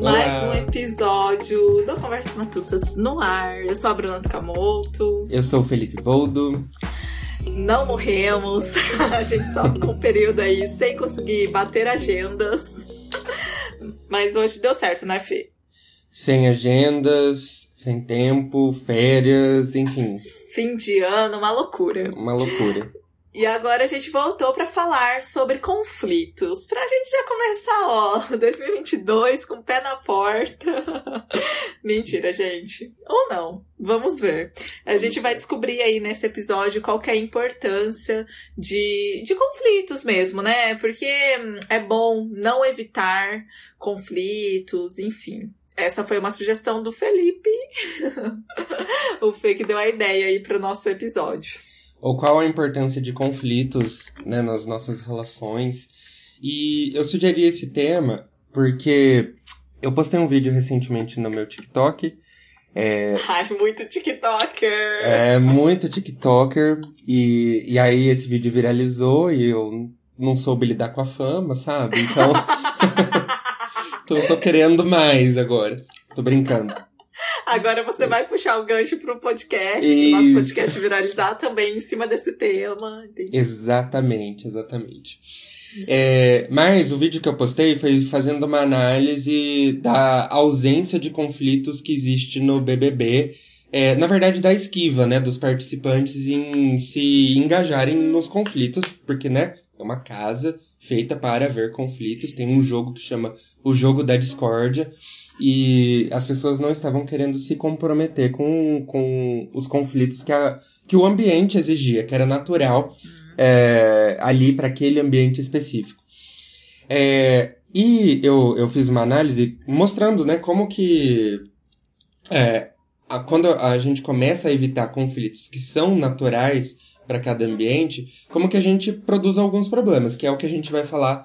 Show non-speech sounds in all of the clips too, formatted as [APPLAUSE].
Mais um episódio do Conversas Matutas no ar. Eu sou a Bruna Takamoto. Eu sou o Felipe Boldo. Não morremos. [LAUGHS] A gente só ficou um período aí sem conseguir bater agendas. Mas hoje deu certo, né, Fê? Sem agendas, sem tempo, férias, enfim. Fim de ano, uma loucura. Uma loucura. E agora a gente voltou para falar sobre conflitos. Pra gente já começar, ó, [LAUGHS] 2022 com o pé na porta. [LAUGHS] Mentira, gente. Ou não. Vamos ver. A gente vai descobrir aí nesse episódio qual que é a importância de, de conflitos mesmo, né? Porque é bom não evitar conflitos, enfim. Essa foi uma sugestão do Felipe. [LAUGHS] o Fê que deu a ideia aí pro nosso episódio ou qual a importância de conflitos né, nas nossas relações. E eu sugeri esse tema porque eu postei um vídeo recentemente no meu TikTok. É, [LAUGHS] Ai, muito TikToker! É, muito TikToker. E, e aí esse vídeo viralizou e eu não soube lidar com a fama, sabe? Então. [LAUGHS] tô, tô querendo mais agora. Tô brincando. [LAUGHS] Agora você vai puxar o gancho pro podcast, Isso. nosso podcast viralizar também em cima desse tema. Entendi. Exatamente, exatamente. É, mas o vídeo que eu postei foi fazendo uma análise da ausência de conflitos que existe no BBB. É, na verdade, da esquiva, né, dos participantes em se engajarem nos conflitos, porque, né, é uma casa feita para haver conflitos. Tem um jogo que chama o jogo da discórdia e as pessoas não estavam querendo se comprometer com, com os conflitos que, a, que o ambiente exigia, que era natural uhum. é, ali para aquele ambiente específico. É, e eu, eu fiz uma análise mostrando né, como que é, a, quando a gente começa a evitar conflitos que são naturais para cada ambiente, como que a gente produz alguns problemas, que é o que a gente vai falar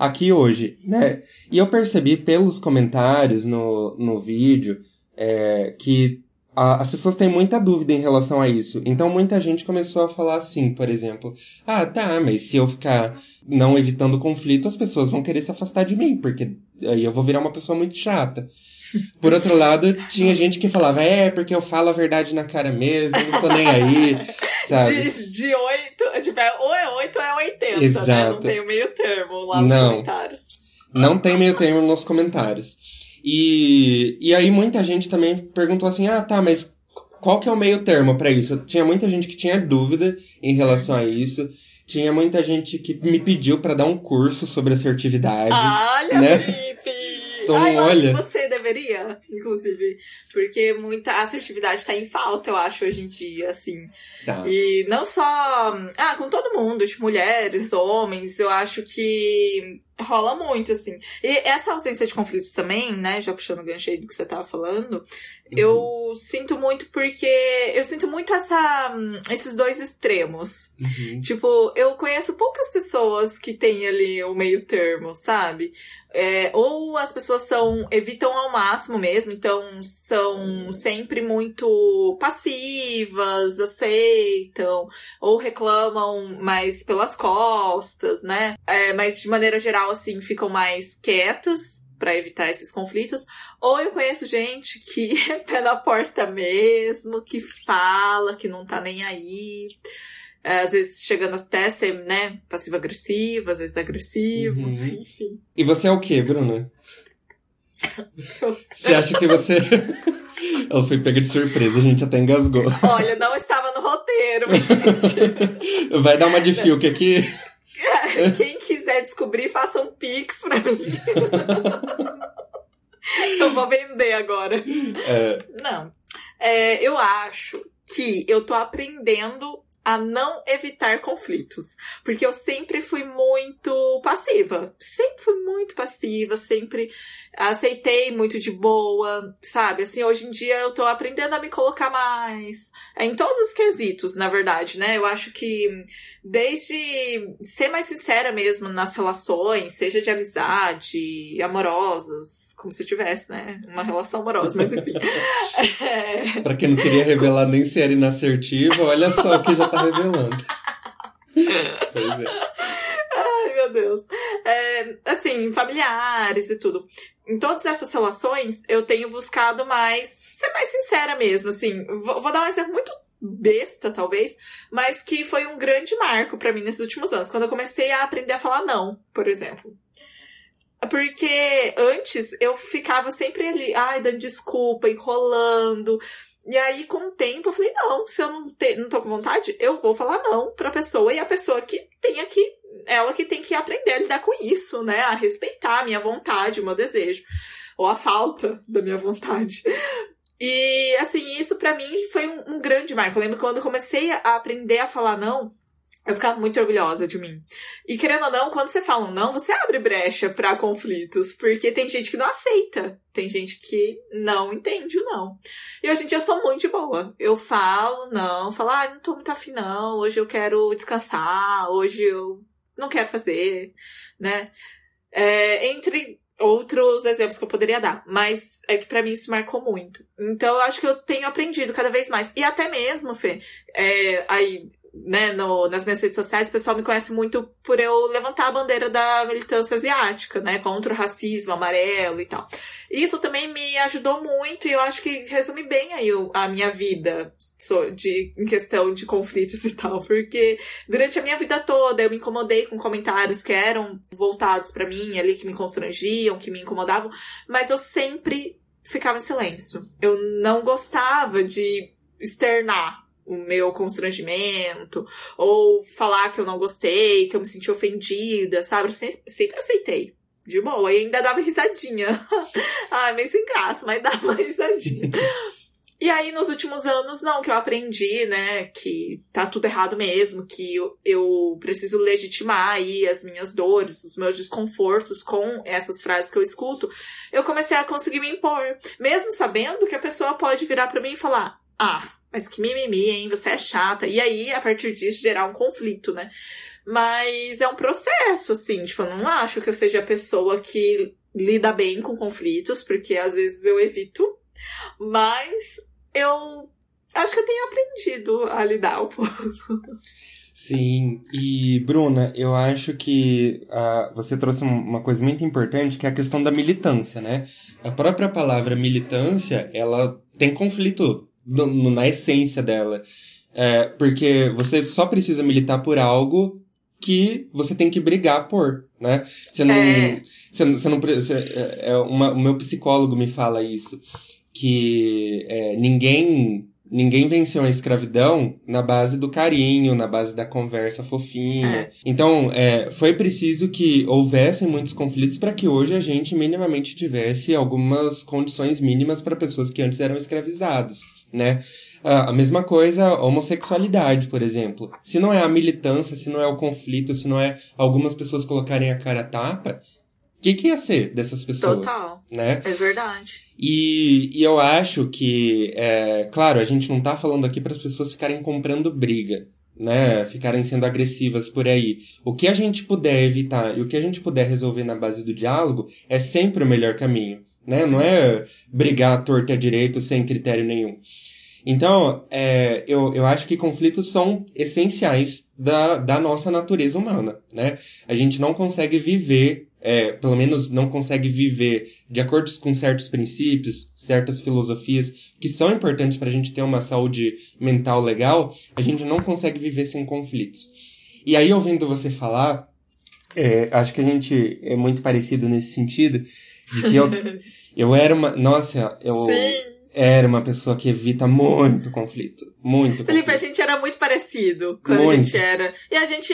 aqui hoje, né? E eu percebi pelos comentários no, no vídeo é, que a, as pessoas têm muita dúvida em relação a isso. Então muita gente começou a falar assim, por exemplo, ah, tá, mas se eu ficar não evitando conflito, as pessoas vão querer se afastar de mim, porque aí eu vou virar uma pessoa muito chata. [LAUGHS] Por outro lado, tinha gente que falava, é, porque eu falo a verdade na cara mesmo, não tô nem aí, [LAUGHS] sabe? De, de 8, tipo, é, ou é 8 ou é 80, Exato. né? Não tem o meio termo lá nos não, comentários. Não tem meio termo nos comentários. E, e aí muita gente também perguntou assim, ah, tá, mas qual que é o meio termo para isso? Tinha muita gente que tinha dúvida em relação a isso. Tinha muita gente que me pediu para dar um curso sobre assertividade. Olha, né? Felipe! Então, ah, eu olha. você deveria, inclusive. Porque muita assertividade tá em falta, eu acho, hoje em dia, assim. Tá. E não só. Ah, com todo mundo, tipo, mulheres, homens, eu acho que rola muito, assim. E essa ausência de conflitos também, né? Já puxando o gancho aí do que você tava falando, uhum. eu sinto muito porque eu sinto muito essa, esses dois extremos. Uhum. Tipo, eu conheço poucas pessoas que têm ali o meio termo, sabe? É, ou as pessoas são evitam ao máximo mesmo, então são sempre muito passivas, aceitam, ou reclamam mais pelas costas, né? É, mas de maneira geral assim, ficam mais quietas para evitar esses conflitos, ou eu conheço gente que [LAUGHS] é pé na porta mesmo, que fala, que não tá nem aí. É, às vezes chegando até ser, né, passivo-agressivo, às vezes agressivo, uhum. enfim. E você é o que, Bruna? Você acha que você. [LAUGHS] Ela foi pega de surpresa, a gente até engasgou. Olha, não estava no roteiro. [LAUGHS] Vai dar uma de Fiuk aqui? [LAUGHS] Quem quiser descobrir, faça um pix pra mim. [LAUGHS] eu vou vender agora. É... Não. É, eu acho que eu tô aprendendo a não evitar conflitos. Porque eu sempre fui muito passiva. Sempre fui muito passiva, sempre aceitei muito de boa, sabe? Assim, hoje em dia eu tô aprendendo a me colocar mais. É, em todos os quesitos, na verdade, né? Eu acho que desde ser mais sincera mesmo nas relações, seja de amizade, amorosas, como se tivesse, né? Uma relação amorosa, mas enfim. [LAUGHS] é... Pra quem não queria revelar nem se era inassertiva, olha só que já tá revelando. pois é. Ai, meu Deus. É, assim, familiares e tudo. em todas essas relações, eu tenho buscado mais ser mais sincera mesmo, assim. Vou, vou dar um exemplo muito besta, talvez, mas que foi um grande marco para mim nesses últimos anos, quando eu comecei a aprender a falar não, por exemplo. Porque antes eu ficava sempre ali, ai, dando desculpa, enrolando. E aí, com o tempo, eu falei, não, se eu não, te, não tô com vontade, eu vou falar não pra pessoa e a pessoa que tenha que. Ela que tem que aprender a lidar com isso, né? A respeitar a minha vontade, o meu desejo. Ou a falta da minha vontade. E, assim, isso para mim foi um, um, grande marco. Eu lembro quando eu comecei a aprender a falar não, eu ficava muito orgulhosa de mim. E querendo ou não, quando você fala um não, você abre brecha para conflitos, porque tem gente que não aceita, tem gente que não entende o não. E hoje em dia eu sou muito boa. Eu falo não, falo, ah, não tô muito afim não, hoje eu quero descansar, hoje eu não quero fazer, né? É, entre outros exemplos que eu poderia dar, mas é que para mim isso marcou muito. Então eu acho que eu tenho aprendido cada vez mais. E até mesmo, Fê, é, aí né, no, nas minhas redes sociais, o pessoal me conhece muito por eu levantar a bandeira da militância asiática, né, contra o racismo amarelo e tal. Isso também me ajudou muito e eu acho que resume bem aí a minha vida de, em questão de conflitos [LAUGHS] e tal, porque durante a minha vida toda eu me incomodei com comentários que eram voltados para mim, ali, que me constrangiam, que me incomodavam, mas eu sempre ficava em silêncio. Eu não gostava de externar o meu constrangimento, ou falar que eu não gostei, que eu me senti ofendida, sabe? Sempre, sempre aceitei. De boa. E ainda dava risadinha. [LAUGHS] Ai, meio sem graça, mas dava [LAUGHS] risadinha. E aí, nos últimos anos, não, que eu aprendi, né, que tá tudo errado mesmo, que eu, eu preciso legitimar aí as minhas dores, os meus desconfortos com essas frases que eu escuto, eu comecei a conseguir me impor. Mesmo sabendo que a pessoa pode virar para mim e falar, ah, mas que mimimi, hein? Você é chata. E aí, a partir disso, gerar um conflito, né? Mas é um processo, assim. Tipo, eu não acho que eu seja a pessoa que lida bem com conflitos, porque às vezes eu evito. Mas eu acho que eu tenho aprendido a lidar um pouco. Sim, e Bruna, eu acho que uh, você trouxe uma coisa muito importante, que é a questão da militância, né? A própria palavra militância, ela tem conflito no, na essência dela. É, porque você só precisa militar por algo que você tem que brigar por, né? Você não. É. Você, você não você, é, é, uma, o meu psicólogo me fala isso. Que é, ninguém ninguém venceu a escravidão na base do carinho, na base da conversa fofinha. É. Então, é, foi preciso que houvessem muitos conflitos para que hoje a gente minimamente tivesse algumas condições mínimas para pessoas que antes eram escravizadas né? A mesma coisa, a homossexualidade, por exemplo. Se não é a militância, se não é o conflito, se não é algumas pessoas colocarem a cara a tapa, o que, que ia ser dessas pessoas? Total. Né? É verdade. E, e eu acho que, é, claro, a gente não tá falando aqui para as pessoas ficarem comprando briga, né? Ficarem sendo agressivas por aí. O que a gente puder evitar e o que a gente puder resolver na base do diálogo é sempre o melhor caminho né? Não é brigar à torta direito sem critério nenhum. Então, é, eu, eu acho que conflitos são essenciais da, da nossa natureza humana, né? A gente não consegue viver, é, pelo menos não consegue viver de acordo com certos princípios, certas filosofias que são importantes para a gente ter uma saúde mental legal, a gente não consegue viver sem conflitos. E aí, ouvindo você falar, é, acho que a gente é muito parecido nesse sentido, de que eu, eu era uma. Nossa, eu. Sim. Era uma pessoa que evita muito conflito. Muito Felipe, conflito. a gente era muito parecido quando muito. a gente era. E a gente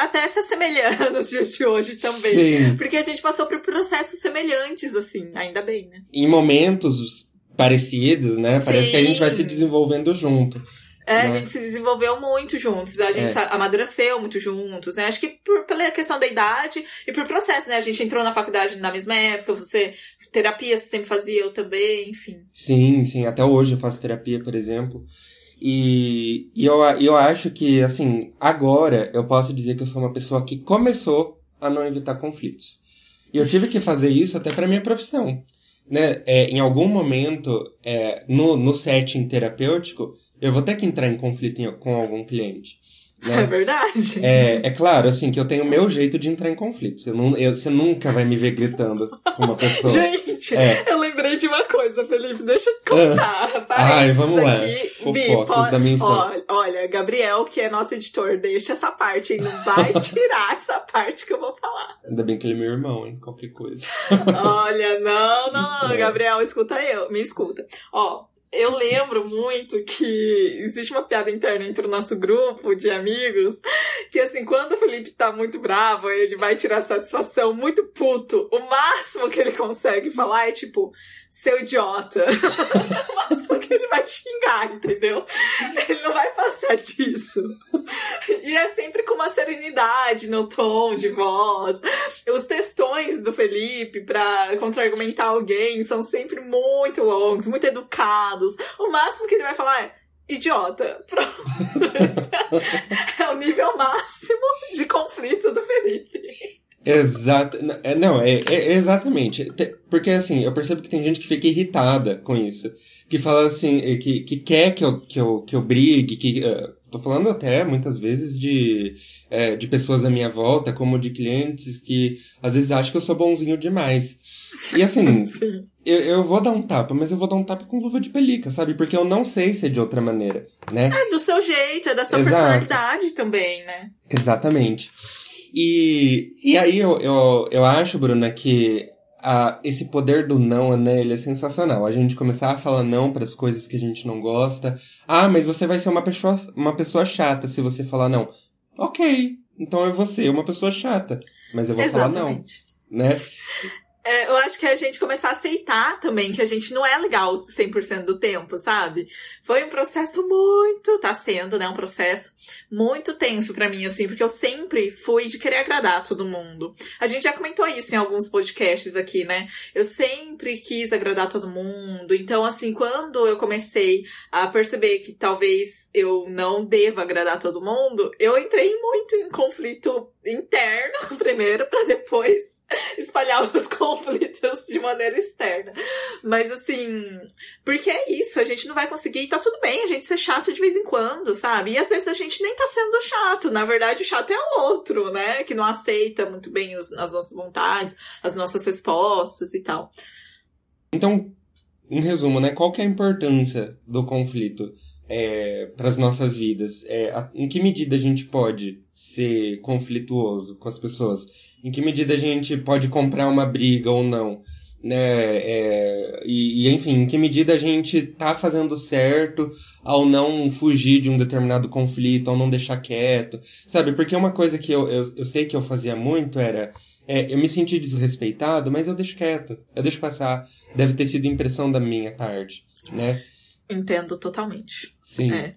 até se assemelhando [LAUGHS] nos dias de hoje também. Sim. Porque a gente passou por processos semelhantes, assim, ainda bem, né? Em momentos parecidos, né? Sim. Parece que a gente vai se desenvolvendo junto. É, a gente se desenvolveu muito juntos, a gente é. amadureceu muito juntos, né? Acho que por, pela questão da idade e por processo, né? A gente entrou na faculdade na mesma época, você, terapia você sempre fazia, eu também, enfim. Sim, sim, até hoje eu faço terapia, por exemplo. E, e eu, eu acho que, assim, agora eu posso dizer que eu sou uma pessoa que começou a não evitar conflitos. E eu tive que fazer isso até para minha profissão. Né? É, em algum momento, é, no, no setting terapêutico, eu vou ter que entrar em conflito com algum cliente. [LAUGHS] Né? É verdade. É, é claro, assim, que eu tenho o meu jeito de entrar em conflitos. Eu não, eu, você nunca vai me ver gritando com uma pessoa. [LAUGHS] Gente, é. eu lembrei de uma coisa, Felipe, deixa eu contar. Ah. Ai, vamos lá. Fofocas da minha infância. Olha, olha, Gabriel, que é nosso editor, deixa essa parte, hein? Não vai [LAUGHS] tirar essa parte que eu vou falar. Ainda bem que ele é meu irmão, hein? Qualquer coisa. olha, não, não, não, é. Gabriel, escuta eu, me escuta. Ó, eu lembro muito que existe uma piada interna entre o nosso grupo de amigos, que assim, quando o Felipe tá muito bravo, ele vai tirar satisfação muito puto. O máximo que ele consegue falar é tipo, seu idiota. [LAUGHS] o máximo que ele vai xingar, entendeu? Ele não vai passar disso. E é sempre com uma serenidade no tom de voz. Os textões do Felipe pra contra-argumentar alguém são sempre muito longos, muito educados. O máximo que ele vai falar é idiota. [LAUGHS] Pronto. é o nível máximo de conflito do Felipe. Exato. É, não, é, é, exatamente. Porque assim, eu percebo que tem gente que fica irritada com isso. Que fala assim, que, que quer que eu, que, eu, que eu brigue, que. Uh, tô falando até muitas vezes de, é, de pessoas à minha volta, como de clientes que às vezes acham que eu sou bonzinho demais. E assim, [LAUGHS] eu, eu vou dar um tapa, mas eu vou dar um tapa com luva de pelica, sabe? Porque eu não sei se é de outra maneira, né? É do seu jeito, é da sua Exato. personalidade também, né? Exatamente. E, e aí eu, eu, eu acho, Bruna, que a, esse poder do não, né, ele é sensacional. A gente começar a falar não para as coisas que a gente não gosta. Ah, mas você vai ser uma pessoa, uma pessoa chata se você falar não. Ok, então eu vou ser uma pessoa chata, mas eu vou Exatamente. falar não. Né? É, eu acho que a gente começar a aceitar também que a gente não é legal 100% do tempo, sabe? Foi um processo muito, tá sendo, né, um processo muito tenso para mim assim, porque eu sempre fui de querer agradar todo mundo. A gente já comentou isso em alguns podcasts aqui, né? Eu sempre quis agradar todo mundo. Então, assim, quando eu comecei a perceber que talvez eu não deva agradar todo mundo, eu entrei muito em conflito interno [LAUGHS] primeiro para depois [LAUGHS] espalhar [LAUGHS] os conflitos de maneira externa. Mas assim, porque é isso, a gente não vai conseguir, tá tudo bem a gente ser chato de vez em quando, sabe? E às vezes a gente nem tá sendo chato, na verdade o chato é o outro, né? Que não aceita muito bem os, as nossas vontades, as nossas respostas e tal. Então, em resumo, né? Qual que é a importância do conflito é, para as nossas vidas? É, em que medida a gente pode ser conflituoso com as pessoas? Em que medida a gente pode comprar uma briga ou não? Né? É, e, e, enfim, em que medida a gente tá fazendo certo ao não fugir de um determinado conflito, ao não deixar quieto, sabe? Porque uma coisa que eu, eu, eu sei que eu fazia muito era é, eu me senti desrespeitado, mas eu deixo quieto, eu deixo passar. Deve ter sido impressão da minha tarde, né? Entendo totalmente. Sim. É.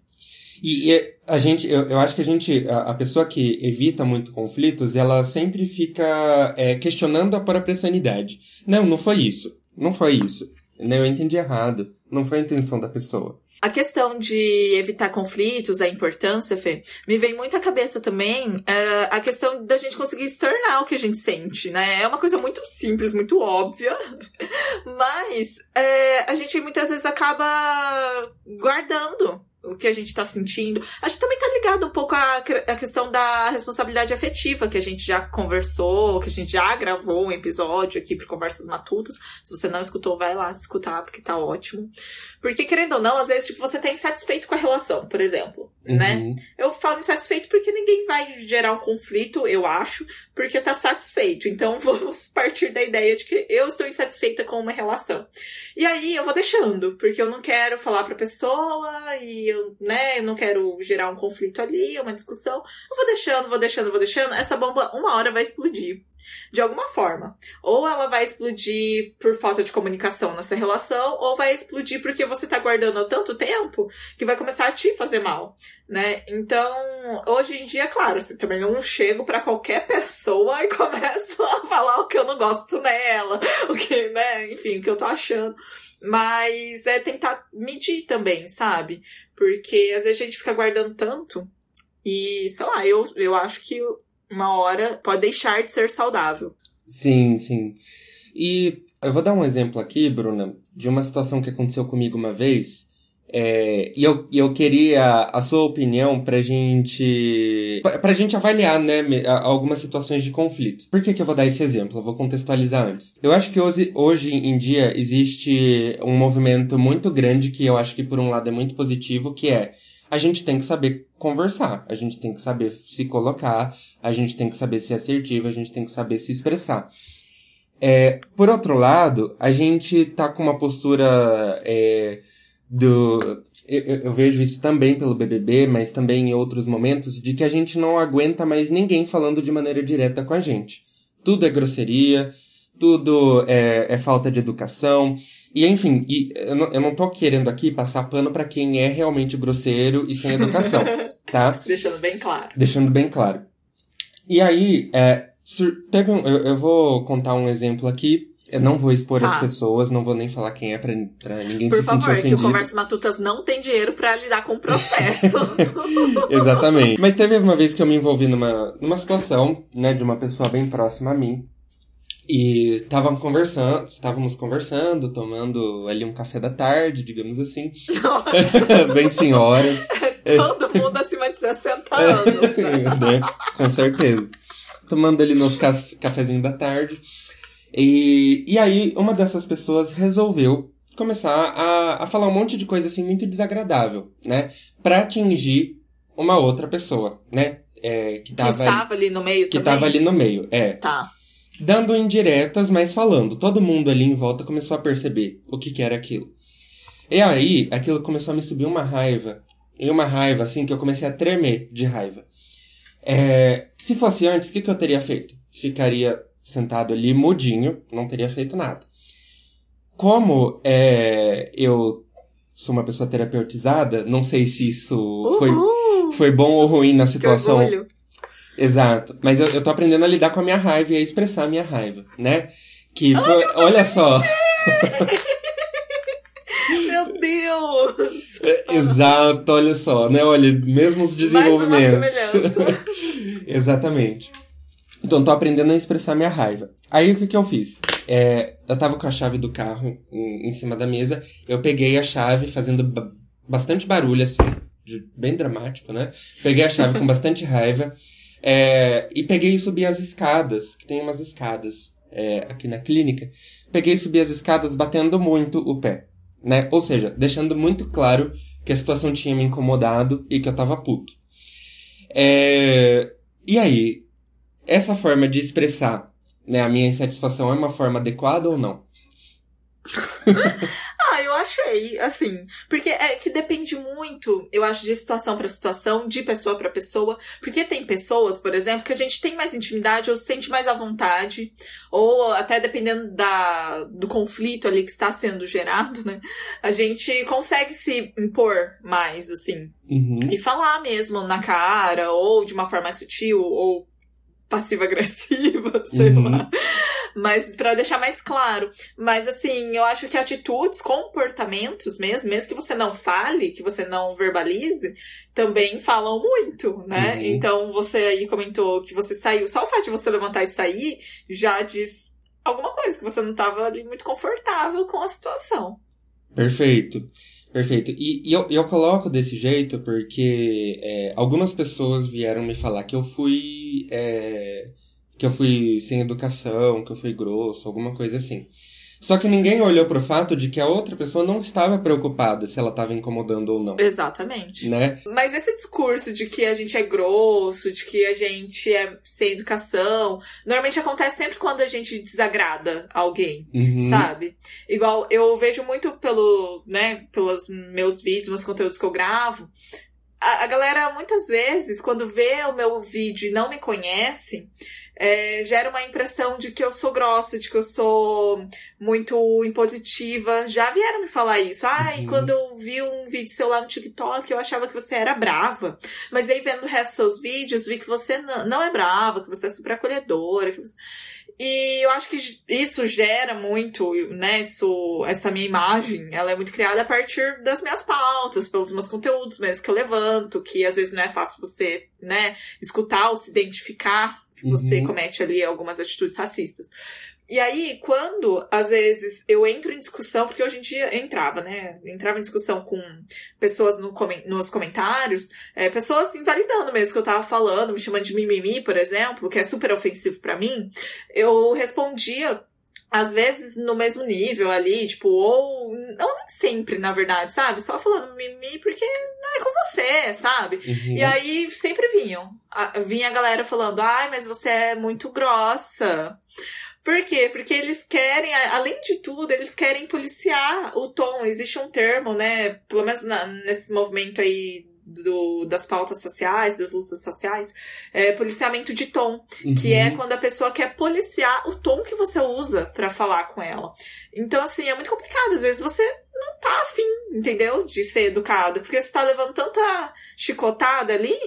E, e, a gente, eu, eu acho que a gente, a, a, pessoa que evita muito conflitos, ela sempre fica é, questionando a própria sanidade. Não, não foi isso. Não foi isso. Eu entendi errado. Não foi a intenção da pessoa. A questão de evitar conflitos, a importância, Fê, me vem muito à cabeça também uh, a questão da gente conseguir externar o que a gente sente, né? É uma coisa muito simples, muito óbvia, [LAUGHS] mas uh, a gente muitas vezes acaba guardando o que a gente tá sentindo. Acho que também tá ligado um pouco à, à questão da responsabilidade afetiva, que a gente já conversou, que a gente já gravou um episódio aqui para Conversas Matutas. Se você não escutou, vai lá escutar, porque tá ótimo. Porque, querendo ou não, às vezes, tipo, você tá insatisfeito com a relação, por exemplo? Uhum. né? Eu falo insatisfeito porque ninguém vai gerar um conflito, eu acho, porque tá satisfeito. Então, [LAUGHS] vamos partir da ideia de que eu estou insatisfeita com uma relação. E aí, eu vou deixando, porque eu não quero falar pra pessoa e eu, né, eu não quero gerar um conflito ali, uma discussão. Eu vou deixando, vou deixando, vou deixando. Essa bomba, uma hora vai explodir de alguma forma. Ou ela vai explodir por falta de comunicação nessa relação, ou vai explodir porque você tá guardando há tanto tempo que vai começar a te fazer mal, né? Então, hoje em dia, claro, assim, também não chego para qualquer pessoa e [LAUGHS] começo a falar o que eu não gosto nela, o que, né, enfim, o que eu tô achando. Mas é tentar medir também, sabe? Porque às vezes a gente fica guardando tanto e, sei lá, eu, eu acho que uma hora pode deixar de ser saudável. Sim, sim. E eu vou dar um exemplo aqui, Bruna, de uma situação que aconteceu comigo uma vez. É, e eu, eu queria a sua opinião pra gente. pra gente avaliar, né, algumas situações de conflito. Por que, que eu vou dar esse exemplo? Eu vou contextualizar antes. Eu acho que hoje, hoje em dia existe um movimento muito grande que eu acho que, por um lado, é muito positivo, que é a gente tem que saber conversar, a gente tem que saber se colocar, a gente tem que saber ser assertivo, a gente tem que saber se expressar. É, por outro lado, a gente tá com uma postura. É, do. Eu, eu, vejo isso também pelo BBB, mas também em outros momentos, de que a gente não aguenta mais ninguém falando de maneira direta com a gente. Tudo é grosseria, tudo é, é falta de educação. E enfim, e eu, não, eu não tô querendo aqui passar pano para quem é realmente grosseiro e sem educação, [LAUGHS] tá? Deixando bem claro. Deixando bem claro. E aí, é, teve um, eu, eu vou contar um exemplo aqui eu não vou expor tá. as pessoas, não vou nem falar quem é pra, pra ninguém Por se favor, sentir ofendido. Por favor, que o Conversas Matutas não tem dinheiro para lidar com o processo. [LAUGHS] Exatamente. Mas teve uma vez que eu me envolvi numa, numa situação, né, de uma pessoa bem próxima a mim. E estavam conversando, estávamos conversando, tomando ali um café da tarde, digamos assim. [LAUGHS] bem senhoras. [LAUGHS] Todo mundo acima de 60 anos. [LAUGHS] né? Com certeza. Tomando ali nosso cafezinho da tarde. E, e aí, uma dessas pessoas resolveu começar a, a falar um monte de coisa assim muito desagradável, né? Pra atingir uma outra pessoa, né? É, que, tava que estava ali, ali no meio Que estava ali no meio, é. Tá. Dando indiretas, mas falando. Todo mundo ali em volta começou a perceber o que, que era aquilo. E aí, aquilo começou a me subir uma raiva. E uma raiva, assim, que eu comecei a tremer de raiva. É, se fosse antes, o que, que eu teria feito? Ficaria sentado ali mudinho, não teria feito nada. Como é, eu sou uma pessoa terapeutizada, não sei se isso foi, foi bom ou ruim na situação. Exato. Mas eu, eu tô aprendendo a lidar com a minha raiva e a expressar a minha raiva, né? Que foi, olha só. [LAUGHS] Meu Deus! É, exato, olha só, né? Olha, mesmo os desenvolvimentos. Mais uma semelhança. [LAUGHS] Exatamente. Então, tô aprendendo a expressar minha raiva. Aí, o que, que eu fiz? É, eu tava com a chave do carro em, em, cima da mesa, eu peguei a chave fazendo bastante barulho, assim, de, bem dramático, né? Peguei a chave com bastante raiva é, e peguei e subi as escadas, que tem umas escadas é, aqui na clínica. Peguei e subi as escadas batendo muito o pé, né? Ou seja, deixando muito claro que a situação tinha me incomodado e que eu tava puto. É, e aí, essa forma de expressar né, a minha insatisfação é uma forma adequada ou não? [LAUGHS] ah, eu achei, assim, porque é que depende muito, eu acho, de situação para situação, de pessoa para pessoa, porque tem pessoas, por exemplo, que a gente tem mais intimidade ou se sente mais à vontade, ou até dependendo da, do conflito ali que está sendo gerado, né, a gente consegue se impor mais, assim, uhum. e falar mesmo na cara, ou de uma forma mais sutil, ou passiva-agressiva, [LAUGHS] sei uhum. lá. Mas para deixar mais claro. Mas assim, eu acho que atitudes, comportamentos mesmo, mesmo que você não fale, que você não verbalize, também falam muito, né? Uhum. Então você aí comentou que você saiu. Só o fato de você levantar e sair já diz alguma coisa, que você não estava ali muito confortável com a situação. Perfeito. Perfeito. E, e eu, eu coloco desse jeito porque é, algumas pessoas vieram me falar que eu fui. É, que eu fui sem educação, que eu fui grosso, alguma coisa assim. Só que ninguém olhou pro fato de que a outra pessoa não estava preocupada se ela estava incomodando ou não. Exatamente. Né? Mas esse discurso de que a gente é grosso, de que a gente é sem educação, normalmente acontece sempre quando a gente desagrada alguém, uhum. sabe? Igual eu vejo muito pelo, né, pelos meus vídeos, meus conteúdos que eu gravo, a, a galera muitas vezes, quando vê o meu vídeo e não me conhece, é, gera uma impressão de que eu sou grossa, de que eu sou muito impositiva. Já vieram me falar isso. Ai, uhum. quando eu vi um vídeo seu lá no TikTok, eu achava que você era brava. Mas aí, vendo o resto dos seus vídeos, vi que você não é brava, que você é super acolhedora. Você... E eu acho que isso gera muito, né? Isso, essa minha imagem, ela é muito criada a partir das minhas pautas, pelos meus conteúdos mesmo que eu levanto, que às vezes não é fácil você, né, escutar ou se identificar que você uhum. comete ali algumas atitudes racistas. E aí, quando, às vezes, eu entro em discussão, porque hoje em dia entrava, né? Entrava em discussão com pessoas no, nos comentários, é, pessoas invalidando mesmo o que eu tava falando, me chamando de mimimi, por exemplo, que é super ofensivo para mim, eu respondia às vezes no mesmo nível ali, tipo, ou não nem sempre, na verdade, sabe? Só falando mimimi porque não é com você, sabe? Uhum. E aí sempre vinham. A, vinha a galera falando, ai, mas você é muito grossa. Por quê? Porque eles querem, além de tudo, eles querem policiar o tom. Existe um termo, né? Pelo menos na, nesse movimento aí do, das pautas sociais, das lutas sociais, é policiamento de tom, uhum. que é quando a pessoa quer policiar o tom que você usa para falar com ela. Então, assim, é muito complicado. Às vezes você não tá afim, entendeu? De ser educado, porque você tá levando tanta chicotada ali.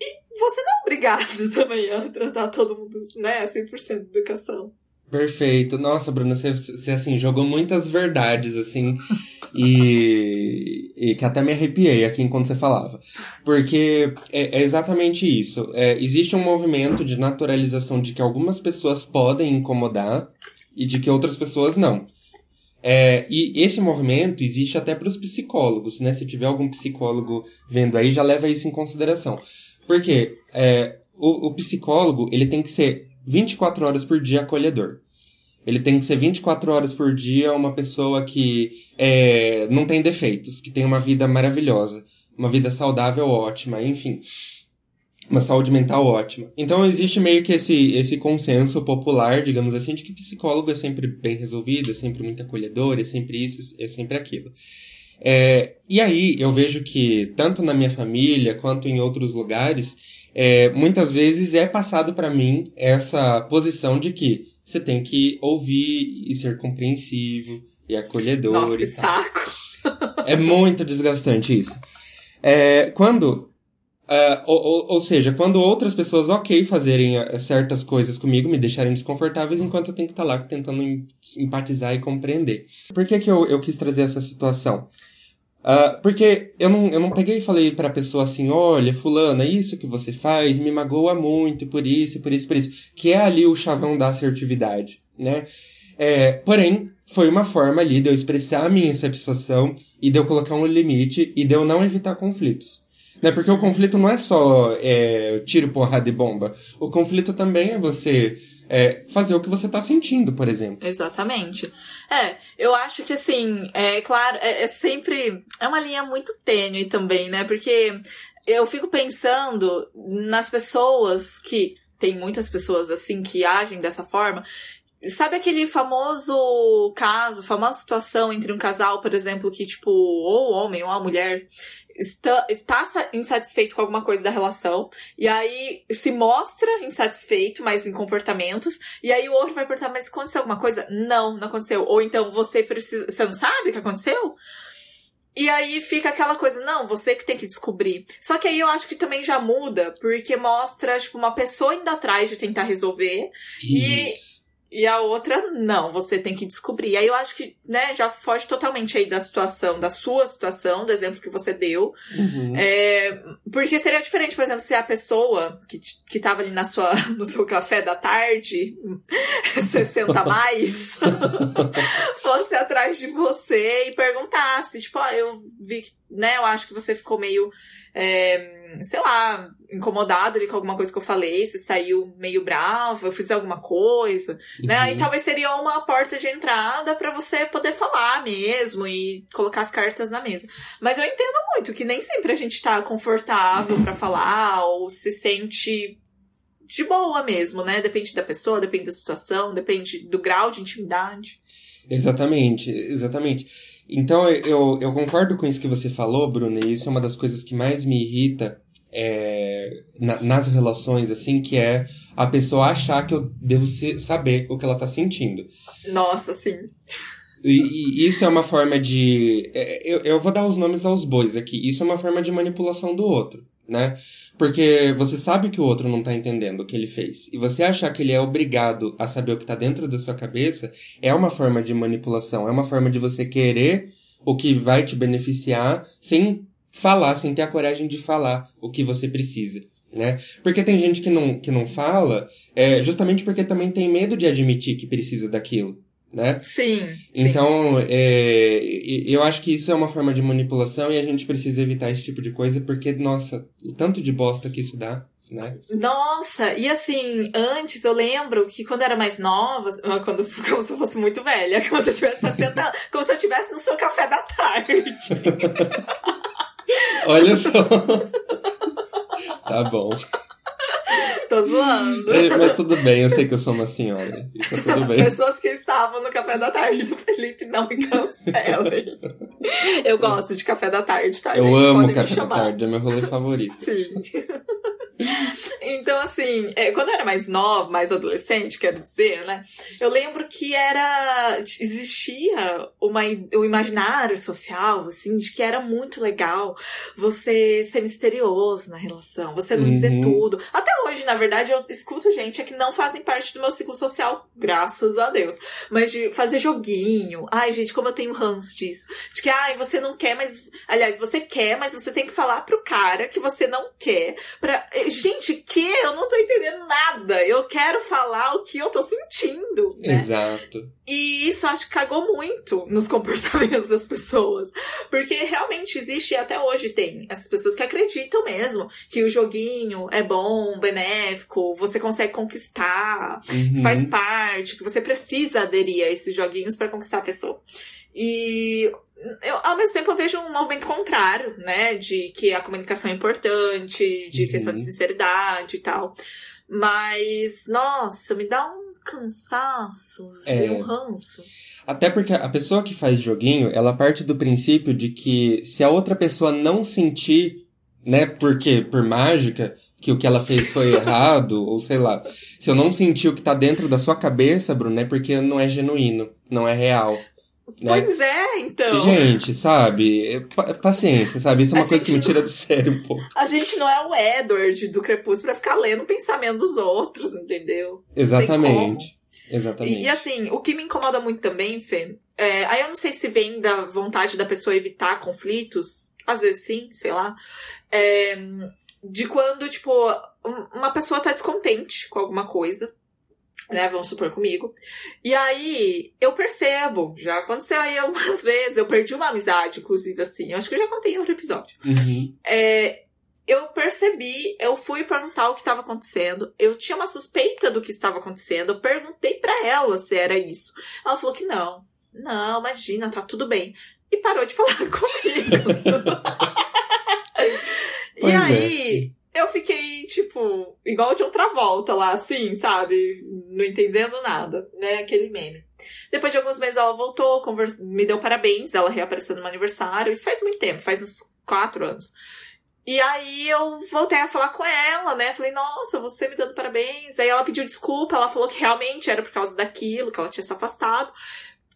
E você não é obrigado [LAUGHS] também a tratar todo mundo, né, 100% de educação. Perfeito. Nossa, Bruna, você, você, assim, jogou muitas verdades, assim, e, e, que até me arrepiei aqui enquanto você falava. Porque é, é exatamente isso. É, existe um movimento de naturalização de que algumas pessoas podem incomodar e de que outras pessoas não. É, e esse movimento existe até para os psicólogos, né? Se tiver algum psicólogo vendo aí, já leva isso em consideração. Porque é, o, o psicólogo, ele tem que ser 24 horas por dia acolhedor. Ele tem que ser 24 horas por dia uma pessoa que é, não tem defeitos, que tem uma vida maravilhosa, uma vida saudável ótima, enfim. Uma saúde mental ótima. Então existe meio que esse, esse consenso popular, digamos assim, de que psicólogo é sempre bem resolvido, é sempre muito acolhedor, é sempre isso, é sempre aquilo. É, e aí eu vejo que, tanto na minha família quanto em outros lugares, é, muitas vezes é passado para mim essa posição de que você tem que ouvir e ser compreensivo e acolhedor. Nossa, que saco! É muito desgastante isso. É, quando. Uh, ou, ou, seja, quando outras pessoas, ok, fazerem uh, certas coisas comigo, me deixarem desconfortáveis, enquanto eu tenho que estar tá lá tentando empatizar e compreender. Por que, que eu, eu quis trazer essa situação? Uh, porque eu não, eu não peguei e falei pra pessoa assim, olha, fulana, isso que você faz me magoa muito por isso, por isso, por isso. Que é ali o chavão da assertividade, né? É, porém, foi uma forma ali de eu expressar a minha insatisfação e de eu colocar um limite e de eu não evitar conflitos. Né? Porque o conflito não é só é, tiro, porrada e bomba. O conflito também é você é, fazer o que você tá sentindo, por exemplo. Exatamente. É, eu acho que assim, é claro, é, é sempre. É uma linha muito tênue também, né? Porque eu fico pensando nas pessoas que. Tem muitas pessoas assim que agem dessa forma Sabe aquele famoso caso, famosa situação entre um casal, por exemplo, que, tipo, ou o homem ou a mulher está, está insatisfeito com alguma coisa da relação, e aí se mostra insatisfeito, mas em comportamentos, e aí o outro vai perguntar, mas aconteceu alguma coisa? Não, não aconteceu. Ou então você precisa. Você não sabe o que aconteceu? E aí fica aquela coisa, não, você que tem que descobrir. Só que aí eu acho que também já muda, porque mostra, tipo, uma pessoa indo atrás de tentar resolver. Isso. E e a outra, não, você tem que descobrir. Aí eu acho que, né, já foge totalmente aí da situação, da sua situação, do exemplo que você deu. Uhum. É, porque seria diferente, por exemplo, se a pessoa que, que tava ali na sua, [LAUGHS] no seu café da tarde, [LAUGHS] 60 [LAUGHS] mais, fosse atrás de você e perguntasse, tipo, ó, oh, eu vi que, né, eu acho que você ficou meio, é, sei lá, incomodado ali com alguma coisa que eu falei, se saiu meio bravo, eu fiz alguma coisa, uhum. né? Aí uhum. talvez seria uma porta de entrada para você poder falar mesmo e colocar as cartas na mesa. Mas eu entendo muito que nem sempre a gente tá confortável para falar ou se sente de boa mesmo, né? Depende da pessoa, depende da situação, depende do grau de intimidade. Exatamente, exatamente. Então eu, eu concordo com isso que você falou, Bruna, e isso é uma das coisas que mais me irrita é, na, nas relações, assim, que é a pessoa achar que eu devo ser, saber o que ela tá sentindo. Nossa, sim. E, e isso é uma forma de. É, eu, eu vou dar os nomes aos bois aqui. Isso é uma forma de manipulação do outro, né? Porque você sabe que o outro não tá entendendo o que ele fez. E você achar que ele é obrigado a saber o que tá dentro da sua cabeça é uma forma de manipulação. É uma forma de você querer o que vai te beneficiar sem falar, sem ter a coragem de falar o que você precisa. né? Porque tem gente que não, que não fala, é, justamente porque também tem medo de admitir que precisa daquilo, né? Sim. Então, é, eu acho que isso é uma forma de manipulação e a gente precisa evitar esse tipo de coisa, porque, nossa, o tanto de bosta que isso dá. Né? Nossa, e assim, antes eu lembro que quando eu era mais nova, quando, [LAUGHS] como se eu fosse muito velha, [LAUGHS] como se eu tivesse [LAUGHS] sentado, como se eu estivesse no seu café da tarde. Olha só. Tá bom. Tô zoando. Mas tudo bem, eu sei que eu sou uma senhora. Tá tudo bem. Pessoas que estavam no café da tarde do Felipe não me cancelem. Eu gosto de café da tarde, tá, eu gente? Eu amo café da tarde, é meu rolê favorito. Sim. [LAUGHS] Então, assim, é, quando eu era mais nova, mais adolescente, quero dizer, né? Eu lembro que era. Existia uma, um imaginário social, assim, de que era muito legal você ser misterioso na relação, você não uhum. dizer tudo. Até hoje, na verdade, eu escuto gente que não fazem parte do meu ciclo social, graças a Deus. Mas de fazer joguinho. Ai, gente, como eu tenho ranço disso. De que, ai, você não quer, mas. Aliás, você quer, mas você tem que falar pro cara que você não quer. Pra... Gente, que eu não tô entendendo nada. Eu quero falar o que eu tô sentindo. Né? Exato. E isso acho que cagou muito nos [LAUGHS] comportamentos das pessoas. Porque realmente existe, e até hoje tem, essas pessoas que acreditam mesmo que o joguinho é bom, benéfico, você consegue conquistar, uhum. faz parte, que você precisa aderir a esses joguinhos para conquistar a pessoa. E eu, ao mesmo tempo, eu vejo um movimento contrário, né? De que a comunicação é importante, de uhum. questão de sinceridade e tal. Mas, nossa, me dá um cansaço, é. um ranço. Até porque a pessoa que faz joguinho, ela parte do princípio de que se a outra pessoa não sentir, né, porque por mágica, que o que ela fez foi errado, [LAUGHS] ou sei lá, se eu não sentir o que tá dentro da sua cabeça, Bruno, é porque não é genuíno, não é real. Né? Pois é, então. Gente, sabe? Paciência, sabe? Isso é uma a coisa que me tira do sério um pouco. A gente não é o Edward do Crepúsculo pra ficar lendo o pensamento dos outros, entendeu? Exatamente. Exatamente. E, e, assim, o que me incomoda muito também, Fê, é, aí eu não sei se vem da vontade da pessoa evitar conflitos, às vezes sim, sei lá. É, de quando, tipo, uma pessoa tá descontente com alguma coisa né? Vamos supor comigo. E aí, eu percebo, já aconteceu aí algumas [LAUGHS] vezes, eu perdi uma amizade, inclusive, assim. Eu acho que eu já contei em outro episódio. Uhum. É, eu percebi, eu fui perguntar o que estava acontecendo. Eu tinha uma suspeita do que estava acontecendo. Eu perguntei para ela se era isso. Ela falou que não. Não, imagina, tá tudo bem. E parou de [LAUGHS] falar comigo. [LAUGHS] e aí, é eu fiquei, tipo, igual de outra volta lá, assim, sabe? Não entendendo nada, né? Aquele meme. Depois de alguns meses ela voltou, conversa... me deu parabéns, ela reapareceu no meu aniversário. Isso faz muito tempo, faz uns quatro anos. E aí eu voltei a falar com ela, né? Falei, nossa, você me dando parabéns. Aí ela pediu desculpa, ela falou que realmente era por causa daquilo, que ela tinha se afastado.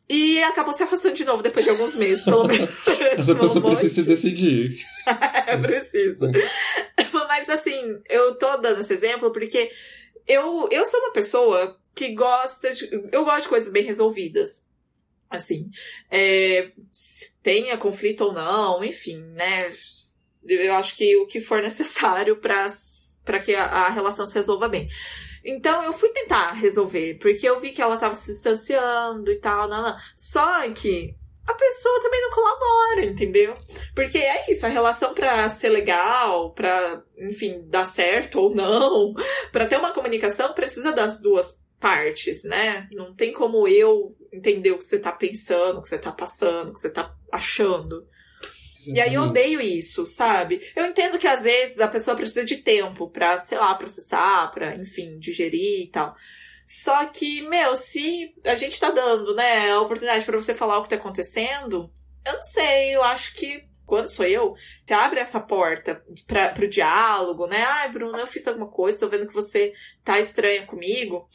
E acabou se afastando de novo depois de alguns meses, pelo menos. [LAUGHS] Essa pessoa precisa se decidir. [LAUGHS] é, preciso. [LAUGHS] Mas assim, eu tô dando esse exemplo porque eu, eu sou uma pessoa que gosta de. Eu gosto de coisas bem resolvidas. Assim. É, tenha conflito ou não, enfim, né? Eu acho que o que for necessário para que a, a relação se resolva bem. Então eu fui tentar resolver, porque eu vi que ela tava se distanciando e tal, não, não. Só que a pessoa também não colabora, entendeu? Porque é isso, a relação para ser legal, para, enfim, dar certo ou não, [LAUGHS] para ter uma comunicação precisa das duas partes, né? Não tem como eu entender o que você tá pensando, o que você tá passando, o que você tá achando. E aí eu odeio isso, sabe? Eu entendo que às vezes a pessoa precisa de tempo pra, sei lá, processar, pra, enfim, digerir e tal. Só que, meu, se a gente tá dando, né, a oportunidade para você falar o que tá acontecendo, eu não sei, eu acho que quando sou eu, você abre essa porta para pro diálogo, né? Ai, Bruno, eu fiz alguma coisa, tô vendo que você tá estranha comigo.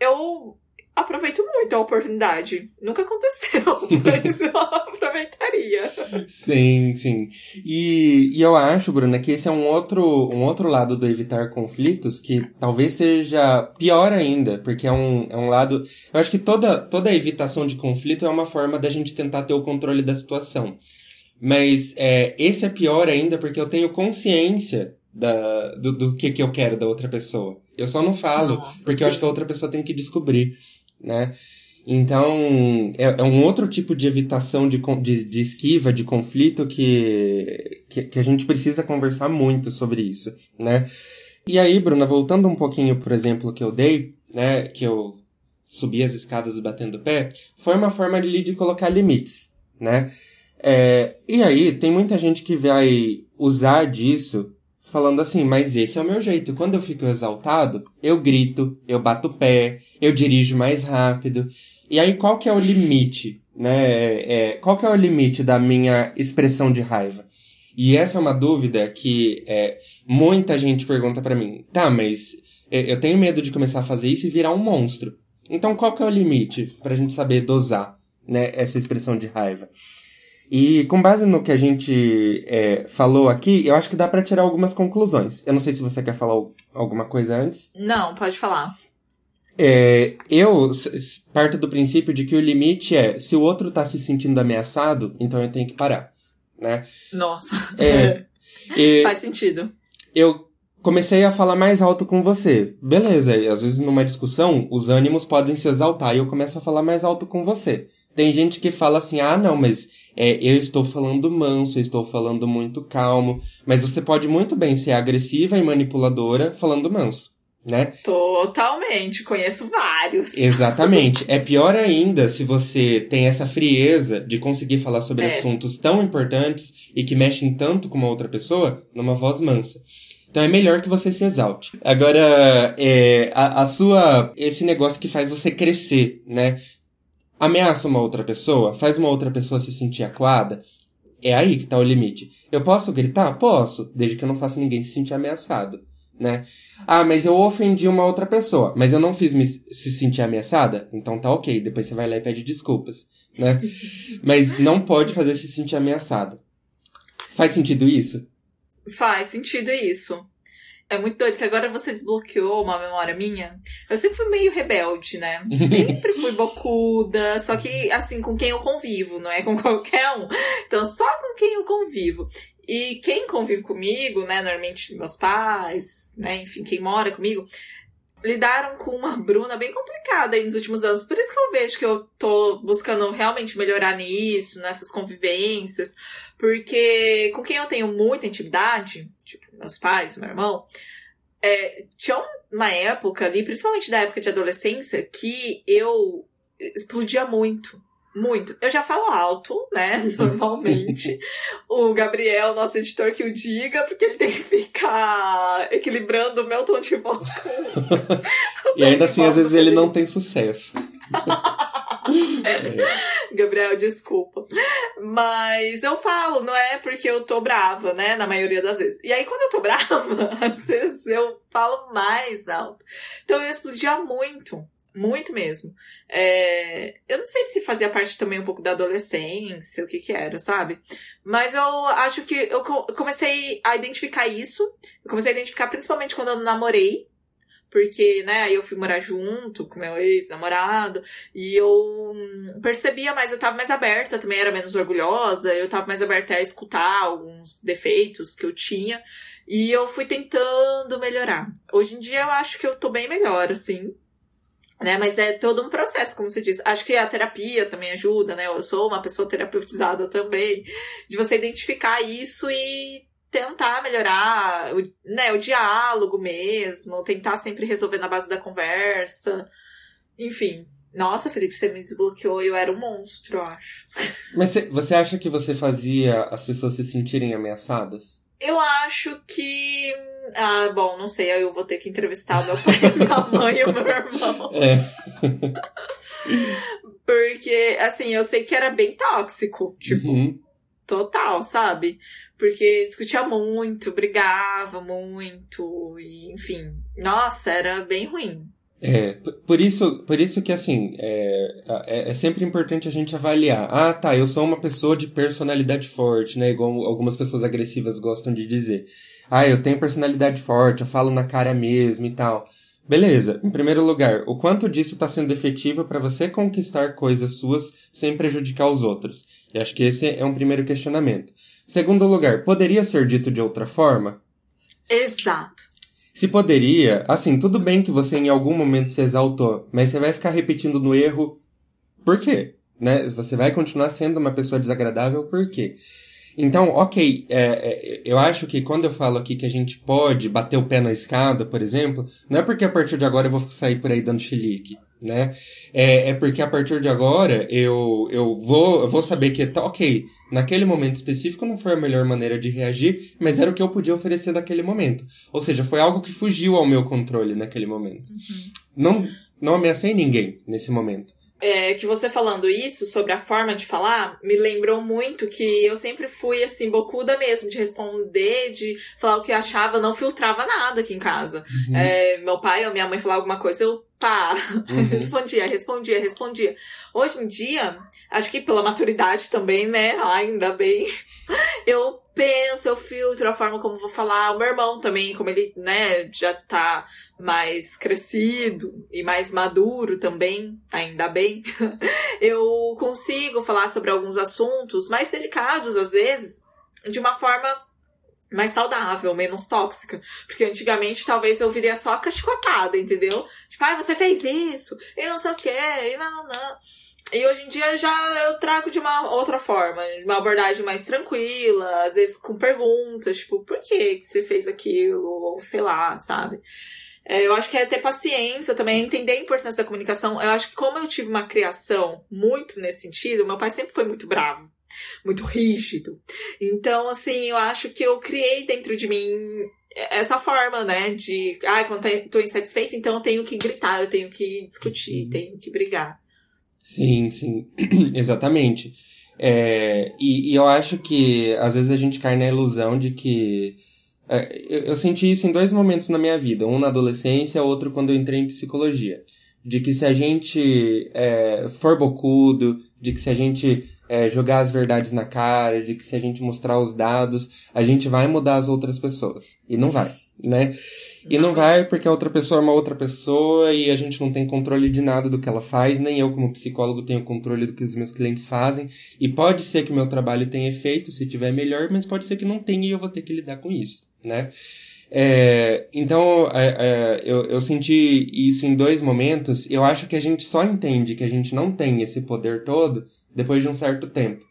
Eu aproveito muito a oportunidade. Nunca aconteceu, [LAUGHS] mas eu aproveitaria. Sim, sim. E, e eu acho, Bruna, que esse é um outro, um outro lado do evitar conflitos que talvez seja pior ainda, porque é um, é um lado. Eu acho que toda, toda evitação de conflito é uma forma da gente tentar ter o controle da situação. Mas é, esse é pior ainda porque eu tenho consciência da, do, do que, que eu quero da outra pessoa. Eu só não falo, Nossa, porque sim. eu acho que a outra pessoa tem que descobrir, né? Então, é, é um outro tipo de evitação de, de, de esquiva, de conflito que, que, que, a gente precisa conversar muito sobre isso, né? E aí, Bruna, voltando um pouquinho pro exemplo que eu dei, né, que eu subi as escadas batendo pé, foi uma forma de, de colocar limites, né? É, e aí, tem muita gente que vai usar disso falando assim, mas esse é o meu jeito. Quando eu fico exaltado, eu grito, eu bato pé, eu dirijo mais rápido. E aí, qual que é o limite, né? É, qual que é o limite da minha expressão de raiva? E essa é uma dúvida que é, muita gente pergunta para mim. Tá, mas é, eu tenho medo de começar a fazer isso e virar um monstro. Então, qual que é o limite pra gente saber dosar, né, essa expressão de raiva? E com base no que a gente é, falou aqui, eu acho que dá para tirar algumas conclusões. Eu não sei se você quer falar alguma coisa antes. Não, pode falar. É, eu parto do princípio de que o limite é se o outro tá se sentindo ameaçado, então eu tenho que parar, né? Nossa. É, [LAUGHS] e, Faz sentido. Eu comecei a falar mais alto com você. Beleza, às vezes numa discussão os ânimos podem se exaltar e eu começo a falar mais alto com você. Tem gente que fala assim: ah, não, mas é, eu estou falando manso, eu estou falando muito calmo. Mas você pode muito bem ser agressiva e manipuladora falando manso. Né? Totalmente, conheço vários. Exatamente. [LAUGHS] É pior ainda se você tem essa frieza de conseguir falar sobre é. assuntos tão importantes e que mexem tanto com uma outra pessoa numa voz mansa. Então é melhor que você se exalte. Agora, é, a, a, sua. Esse negócio que faz você crescer, né? Ameaça uma outra pessoa, faz uma outra pessoa se sentir acuada, é aí que tá o limite. Eu posso gritar? Posso, desde que eu não faça ninguém se sentir ameaçado, né? Ah, mas eu ofendi uma outra pessoa, mas eu não fiz me se sentir ameaçada? Então tá ok, depois você vai lá e pede desculpas, né? [LAUGHS] mas não pode fazer se sentir ameaçada. Faz sentido isso? Faz sentido isso. É muito doido que agora você desbloqueou uma memória minha. Eu sempre fui meio rebelde, né? Sempre fui bocuda. Só que, assim, com quem eu convivo, não é com [LAUGHS] qualquer um. Então, só com quem eu convivo. E quem convive comigo, né? Normalmente meus pais, né? Enfim, quem mora comigo, lidaram com uma Bruna bem complicada aí nos últimos anos. Por isso que eu vejo que eu tô buscando realmente melhorar nisso, nessas convivências. Porque com quem eu tenho muita intimidade, tipo, meus pais, meu irmão, é, tinha uma época ali, principalmente da época de adolescência, que eu explodia muito. Muito. Eu já falo alto, né? [LAUGHS] Normalmente. o Gabriel, nosso editor, que o diga, porque ele tem que ficar equilibrando o meu tom de voz com. [LAUGHS] e ainda assim, às vezes, ele não tem sucesso. é. [LAUGHS] Gabriel, desculpa. Mas eu falo, não é porque eu tô brava, né? Na maioria das vezes. E aí, quando eu tô brava, às vezes eu falo mais alto. Então eu explodia muito. Muito mesmo. É, eu não sei se fazia parte também um pouco da adolescência, o que que era, sabe? Mas eu acho que eu comecei a identificar isso. Eu comecei a identificar principalmente quando eu namorei. Porque, né, aí eu fui morar junto com meu ex-namorado e eu percebia mais, eu tava mais aberta, também era menos orgulhosa, eu tava mais aberta a escutar alguns defeitos que eu tinha e eu fui tentando melhorar. Hoje em dia eu acho que eu tô bem melhor, assim, né? Mas é todo um processo, como você disse. Acho que a terapia também ajuda, né? Eu sou uma pessoa terapeutizada também, de você identificar isso e tentar melhorar o, né, o diálogo mesmo, tentar sempre resolver na base da conversa. Enfim. Nossa, Felipe, você me desbloqueou eu era um monstro, eu acho. Mas você acha que você fazia as pessoas se sentirem ameaçadas? Eu acho que. Ah, bom, não sei, eu vou ter que entrevistar o meu pai, [LAUGHS] minha mãe e o meu irmão. É. Porque, assim, eu sei que era bem tóxico. Tipo, uhum total, sabe? Porque discutia muito, brigava muito, e, enfim. Nossa, era bem ruim. É, por isso, por isso que assim, é, é, é, sempre importante a gente avaliar. Ah, tá, eu sou uma pessoa de personalidade forte, né? Igual algumas pessoas agressivas gostam de dizer. Ah, eu tenho personalidade forte, eu falo na cara mesmo e tal. Beleza, em primeiro lugar, o quanto disso está sendo efetivo para você conquistar coisas suas sem prejudicar os outros? E acho que esse é um primeiro questionamento. Segundo lugar, poderia ser dito de outra forma? Exato. Se poderia, assim, tudo bem que você em algum momento se exaltou, mas você vai ficar repetindo no erro. Por quê? Né? Você vai continuar sendo uma pessoa desagradável por quê? Então, ok, é, é, eu acho que quando eu falo aqui que a gente pode bater o pé na escada, por exemplo, não é porque a partir de agora eu vou sair por aí dando chilique, né? É, é porque a partir de agora eu, eu, vou, eu vou saber que, tá, ok, naquele momento específico não foi a melhor maneira de reagir, mas era o que eu podia oferecer naquele momento. Ou seja, foi algo que fugiu ao meu controle naquele momento. Uhum. Não, não ameacei ninguém nesse momento é, que você falando isso sobre a forma de falar me lembrou muito que eu sempre fui assim, bocuda mesmo, de responder, de falar o que eu achava, não filtrava nada aqui em casa. Uhum. É, meu pai ou minha mãe falar alguma coisa, eu pá, uhum. [LAUGHS] respondia, respondia, respondia. Hoje em dia, acho que pela maturidade também, né? Ainda bem, [LAUGHS] eu penso, eu filtro a forma como vou falar. O meu irmão também, como ele, né, já tá mais crescido e mais maduro também, ainda bem, [LAUGHS] eu consigo falar sobre alguns assuntos mais delicados às vezes, de uma forma mais saudável, menos tóxica. Porque antigamente talvez eu viria só cachicotada, entendeu? Tipo, ah, você fez isso, e não sei o que, e não, não, não. E hoje em dia já eu trago de uma outra forma, de uma abordagem mais tranquila, às vezes com perguntas, tipo, por que, que você fez aquilo? Ou sei lá, sabe? É, eu acho que é ter paciência também, entender a importância da comunicação. Eu acho que como eu tive uma criação muito nesse sentido, meu pai sempre foi muito bravo, muito rígido. Então, assim, eu acho que eu criei dentro de mim essa forma, né? De, ah, quando tô insatisfeita, então eu tenho que gritar, eu tenho que discutir, uhum. tenho que brigar. Sim, sim, [CLEARS THROAT] exatamente. É, e, e, eu acho que às vezes a gente cai na ilusão de que. É, eu, eu, senti isso em dois momentos na minha vida, um na adolescência, outro quando eu entrei em psicologia. De que se a gente é, for bocudo, de que se a gente é, jogar as verdades na cara, de que se a gente mostrar os dados, a gente vai mudar as outras pessoas. E não vai, [LAUGHS] né? E não vai porque a outra pessoa é uma outra pessoa e a gente não tem controle de nada do que ela faz, nem eu, como psicólogo, tenho controle do que os meus clientes fazem. E pode ser que o meu trabalho tenha efeito se tiver melhor, mas pode ser que não tenha e eu vou ter que lidar com isso, né? É, então, é, é, eu, eu senti isso em dois momentos. Eu acho que a gente só entende que a gente não tem esse poder todo depois de um certo tempo.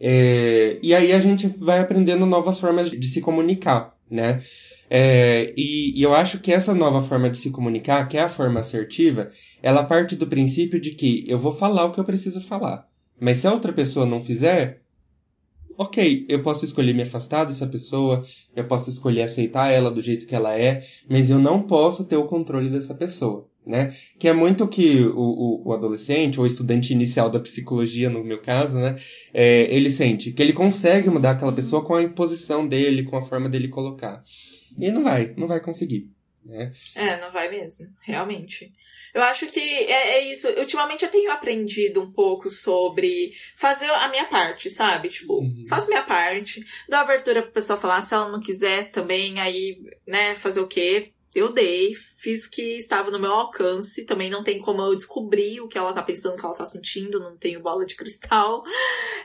É, e aí a gente vai aprendendo novas formas de se comunicar, né? É, e, e, eu acho que essa nova forma de se comunicar, que é a forma assertiva, ela parte do princípio de que eu vou falar o que eu preciso falar. Mas se a outra pessoa não fizer, ok, eu posso escolher me afastar dessa pessoa, eu posso escolher aceitar ela do jeito que ela é, mas eu não posso ter o controle dessa pessoa. Né? Que é muito que o, o, o, adolescente, ou estudante inicial da psicologia, no meu caso, né? É, ele sente que ele consegue mudar aquela pessoa com a imposição dele, com a forma dele colocar. E não vai, não vai conseguir. Né? É, não vai mesmo, realmente. Eu acho que é, é, isso. Ultimamente eu tenho aprendido um pouco sobre fazer a minha parte, sabe? Tipo, uhum. faço minha parte, dou abertura pra pessoa falar, se ela não quiser também, aí, né, fazer o quê? Eu dei, fiz o que estava no meu alcance. Também não tem como eu descobrir o que ela tá pensando, o que ela tá sentindo, não tenho bola de cristal. [LAUGHS]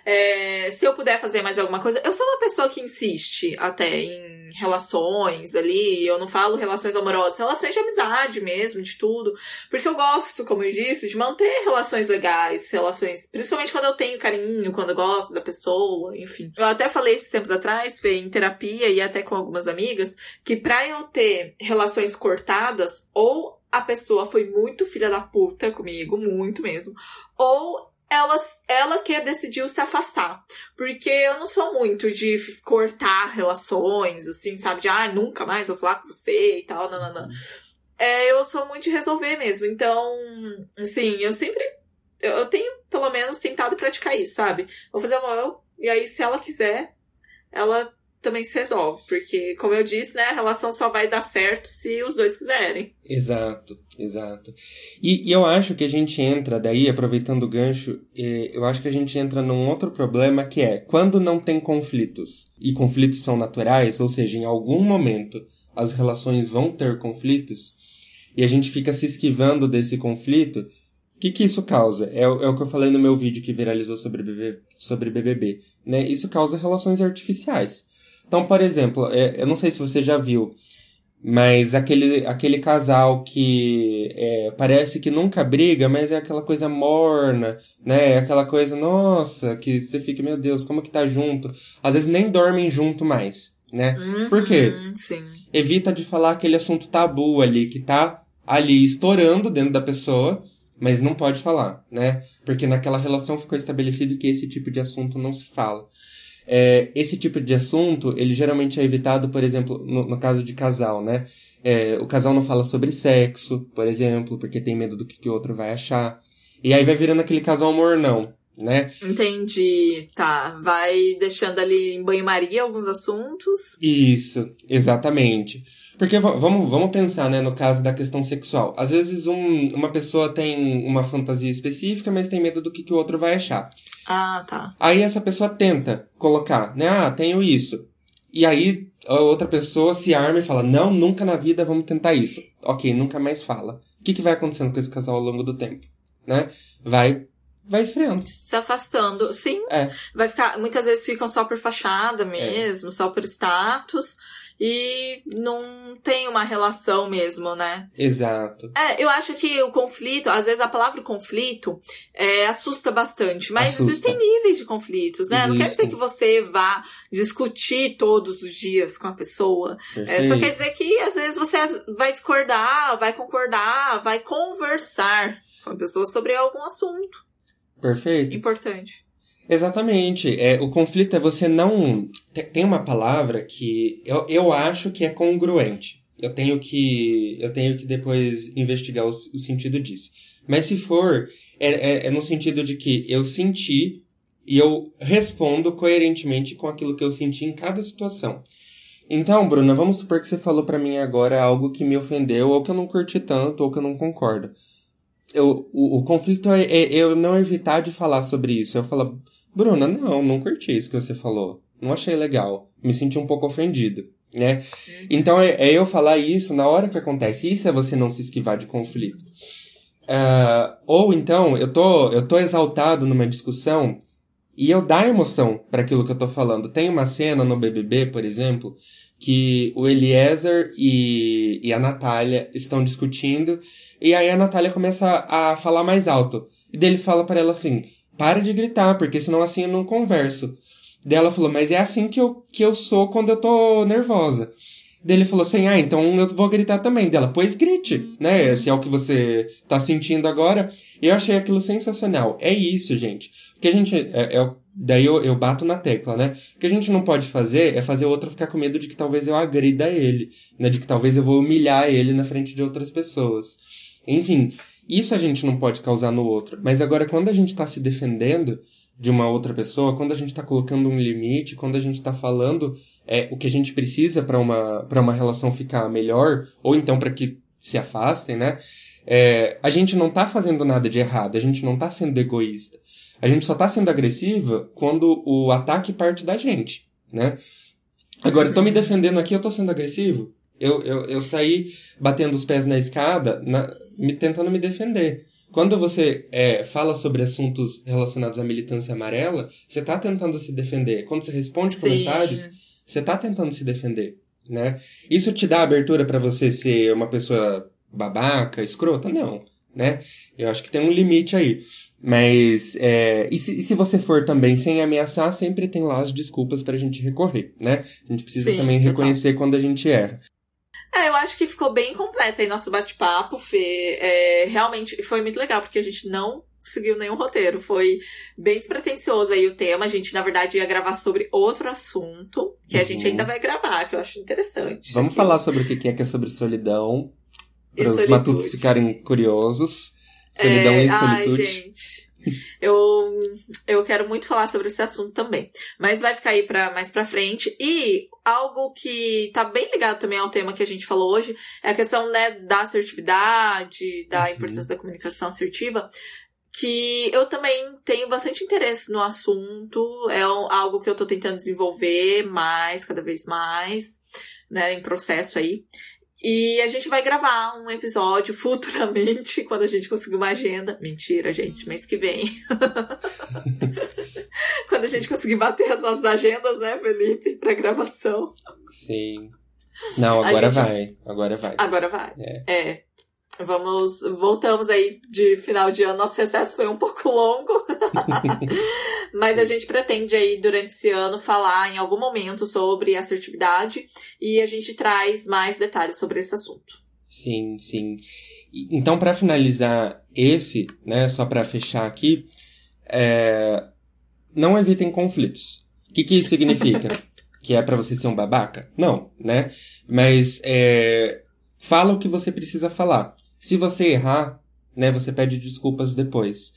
É, se eu puder fazer mais alguma coisa, eu sou uma pessoa que insiste até em relações ali. Eu não falo relações amorosas, relações de amizade mesmo, de tudo. Porque eu gosto, como eu disse, de manter relações legais, relações, principalmente quando eu tenho carinho, quando eu gosto da pessoa, enfim. Eu até falei esses tempos atrás, Fê, em terapia e até com algumas amigas, que pra eu ter relações cortadas, ou a pessoa foi muito filha da puta comigo, muito mesmo, ou ela, ela que decidiu se afastar. Porque eu não sou muito de cortar relações, assim, sabe? De, ah, nunca mais vou falar com você e tal, não, não, não. É, eu sou muito de resolver mesmo. Então, assim, eu sempre. Eu, eu tenho, pelo menos, tentado praticar isso, sabe? Vou fazer uma eu, e aí, se ela quiser, ela também se resolve, porque, como eu disse, né, a relação só vai dar certo se os dois quiserem. Exato, exato. E, e eu acho que a gente entra daí, aproveitando o gancho, é, eu acho que a gente entra num outro problema que é quando não tem conflitos, e conflitos são naturais, ou seja, em algum momento as relações vão ter conflitos, e a gente fica se esquivando desse conflito, o que, que isso causa? É, é, o que eu falei no meu vídeo que viralizou sobre, BBB, sobre BBB. Né? Isso causa relações artificiais. Então, por exemplo, é, eu não sei se você já viu, mas aquele, aquele casal que é, parece que nunca briga, mas é aquela coisa morna, né? É aquela coisa, nossa, que você fica, meu Deus, como que tá junto? Às vezes nem dormem junto mais, né? Uhum, Por quê? Sim. Evita de falar aquele assunto tabu ali, que tá ali estourando dentro da pessoa, mas não pode falar, né? Porque naquela relação ficou estabelecido que esse tipo de assunto não se fala. É, esse tipo de assunto, ele geralmente é evitado, por exemplo, no, no caso de casal, né? É, o casal não fala sobre sexo, por exemplo, porque tem medo do que, o outro vai achar. E aí vai virando aquele casal mornão, né? Entendi. Tá. Vai deixando ali em banho-maria alguns assuntos. Isso, exatamente. Porque vamos, vamos pensar, né, no caso da questão sexual. Às vezes um, uma pessoa tem uma fantasia específica, mas tem medo do que, que o outro vai achar. Ah, tá. Aí essa pessoa tenta colocar, né? Ah, tenho isso. E aí a outra pessoa se arma e fala: Não, nunca na vida vamos tentar isso. Ok, nunca mais fala. O que, que vai acontecendo com esse casal ao longo do tempo? Né? Vai vai esfriando. Se afastando. Sim. É. Vai ficar. Muitas vezes ficam só por fachada mesmo, é. só por status e não tem uma relação mesmo, né? Exato. É, eu acho que o conflito, às vezes a palavra conflito é, assusta bastante, mas assusta. existem níveis de conflitos, né? Existem. Não quer dizer que você vá discutir todos os dias com a pessoa. É, só quer dizer que às vezes você vai discordar, vai concordar, vai conversar com a pessoa sobre algum assunto. Perfeito. Importante. Exatamente. É, o conflito é você não. Tem uma palavra que eu, eu acho que é congruente. Eu tenho que. Eu tenho que depois investigar o, o sentido disso. Mas se for, é, é, é no sentido de que eu senti e eu respondo coerentemente com aquilo que eu senti em cada situação. Então, Bruna, vamos supor que você falou para mim agora algo que me ofendeu, ou que eu não curti tanto, ou que eu não concordo. Eu, o, o conflito é, é, eu não evitar de falar sobre isso. Eu falo, Bruna, não, não curti isso que você falou. Não achei legal. Me senti um pouco ofendido, né? Uhum. Então é, é, eu falar isso na hora que acontece. Isso é você não se esquivar de conflito. Uh, ou então, eu tô, eu tô exaltado numa discussão e eu dar emoção para aquilo que eu tô falando. Tem uma cena no BBB, por exemplo, que o Eliezer e, e a Natália estão discutindo e aí a Natália começa a falar mais alto. E dele fala para ela assim: para de gritar, porque senão assim eu não converso. Daí ela falou, mas é assim que eu, que eu sou quando eu tô nervosa. Ele falou assim, ah, então eu vou gritar também. Dela, pois grite, né? Se é o que você tá sentindo agora. Eu achei aquilo sensacional. É isso, gente. Porque a gente. É, é, daí eu, eu bato na tecla, né? O que a gente não pode fazer é fazer o outro ficar com medo de que talvez eu agrida ele, né? De que talvez eu vou humilhar ele na frente de outras pessoas. Enfim, isso a gente não pode causar no outro. Mas agora, quando a gente está se defendendo de uma outra pessoa, quando a gente está colocando um limite, quando a gente está falando é, o que a gente precisa para uma, uma relação ficar melhor, ou então para que se afastem, né? É, a gente não está fazendo nada de errado, a gente não está sendo egoísta. A gente só está sendo agressiva quando o ataque parte da gente, né? Agora, eu tô me defendendo aqui, eu tô sendo agressivo? Eu, eu, eu saí batendo os pés na escada, na, me, tentando me defender. Quando você é, fala sobre assuntos relacionados à militância amarela, você está tentando se defender. Quando você responde Sim. comentários, você está tentando se defender. Né? Isso te dá abertura para você ser uma pessoa babaca, escrota? Não. Né? Eu acho que tem um limite aí. Mas, é, e, se, e, se, você for também sem ameaçar, sempre tem lá as desculpas pra gente recorrer, né? A gente precisa Sim, também reconhecer quando a gente erra. É, eu acho que ficou bem completo aí nosso bate-papo, Fê. É, realmente foi muito legal, porque a gente não seguiu nenhum roteiro. Foi bem despretensioso aí o tema. A gente, na verdade, ia gravar sobre outro assunto, que uhum. a gente ainda vai gravar, que eu acho interessante. Vamos aqui. falar sobre o que é que é sobre solidão. Para os matutos ficarem curiosos. Solidão é, e solitude. Ai, gente. [LAUGHS] Eu, eu quero muito falar sobre esse assunto também. Mas vai ficar aí pra, mais pra frente. E algo que tá bem ligado também ao tema que a gente falou hoje é a questão né, da assertividade, da uhum. importância da comunicação assertiva que eu também tenho bastante interesse no assunto, é algo que eu tô tentando desenvolver mais, cada vez mais, né, em processo aí. E a gente vai gravar um episódio futuramente, [LAUGHS] quando a gente conseguir uma agenda. Mentira, gente, mês que vem. [LAUGHS] quando a gente conseguir bater as nossas agendas, né, Felipe, pra gravação. Sim. Não, agora gente... vai. Agora vai. Agora vai. É. é. Vamos, voltamos aí de final de ano. Nosso recesso foi um [LAUGHS] pouco longo. [LAUGHS] Mas a gente pretende aí, durante esse ano, falar em algum momento sobre assertividade e a gente traz mais detalhes sobre esse assunto. Sim, sim. Então, para finalizar esse, né, só para fechar aqui, é... não evitem conflitos. O que, que isso significa? [LAUGHS] que é para você ser um babaca? Não, né? Mas é... fala o que você precisa falar. Se você errar, né, você pede desculpas depois.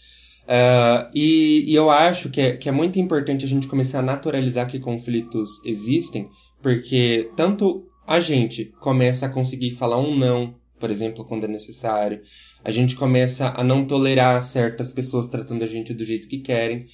Uh, e, e, eu acho que é, que é muito importante a gente começar a naturalizar que conflitos existem, porque tanto a gente começa a conseguir falar um não, por exemplo, quando é necessário, a gente começa a não tolerar certas pessoas tratando a gente do jeito que querem,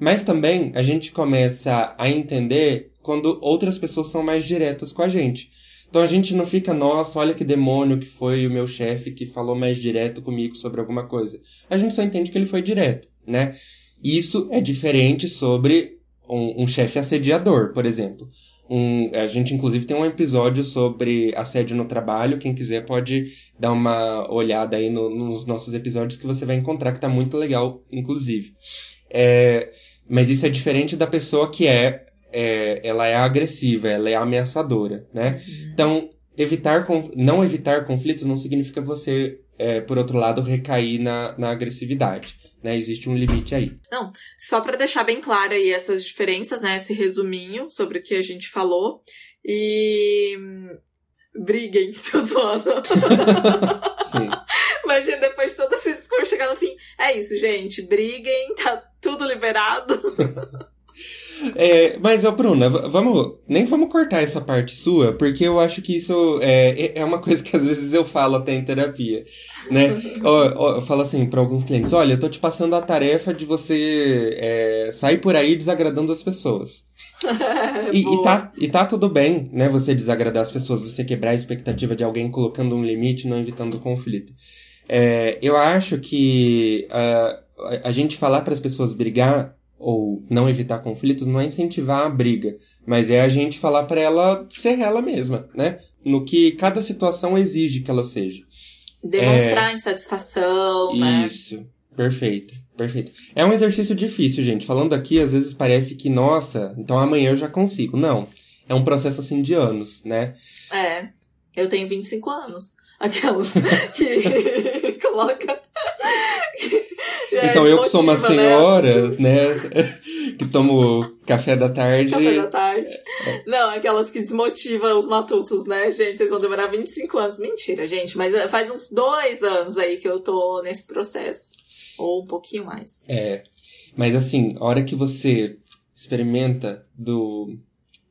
mas também a gente começa a entender quando outras pessoas são mais diretas com a gente. Então a gente não fica, nossa, olha que demônio que foi o meu chefe que falou mais direto comigo sobre alguma coisa. A gente só entende que ele foi direto, né? Isso é diferente sobre um, um chefe assediador, por exemplo. Um, a gente, inclusive, tem um episódio sobre assédio no trabalho. Quem quiser pode dar uma olhada aí no, nos nossos episódios que você vai encontrar, que tá muito legal, inclusive. É, mas isso é diferente da pessoa que é é, ela é agressiva, ela é ameaçadora, né? Uhum. Então, evitar não evitar conflitos não significa você, é, por outro lado, recair na, na agressividade. Né, existe um limite aí. Não, só para deixar bem claro aí essas diferenças, né? Esse resuminho sobre o que a gente falou. E. Briguem, [LAUGHS] tô zoando. Sim. Imagina depois de todo esse discurso chegar no fim. É isso, gente. Briguem, tá tudo liberado. [LAUGHS] É, mas, ô Bruna, vamos. Nem vamos cortar essa parte sua, porque eu acho que isso é, é, é uma [LAUGHS] coisa que às vezes eu falo até em terapia. Né? [LAUGHS] eu, eu falo assim para alguns clientes: olha, eu tô te passando a tarefa de você é, sair por aí desagradando as pessoas. [LAUGHS] e, e, tá, e tá tudo bem, né? Você desagradar as pessoas, você quebrar a expectativa de alguém colocando um limite, não evitando conflito. É, eu acho que uh, a gente falar para as pessoas brigar ou não evitar conflitos não é incentivar a briga, mas é a gente falar para ela ser ela mesma, né? No que cada situação exige que ela seja. Demonstrar é... insatisfação, né? Isso, perfeito, perfeito. É um exercício difícil, gente. Falando aqui, às vezes parece que, nossa, então amanhã eu já consigo. Não. É um processo assim de anos, né? É. Eu tenho 25 anos. Aquelas [LAUGHS] que [LAUGHS] coloca é, então eu que sou uma né? senhora, né? né [LAUGHS] que tomo café da tarde. Café da tarde. É. Não, aquelas que desmotivam os matutos, né, gente? Vocês vão demorar 25 anos. Mentira, gente. Mas eh, faz uns dois anos aí que eu tô nesse processo. Ou um pouquinho mais. É. Mas assim, a hora que você experimenta do,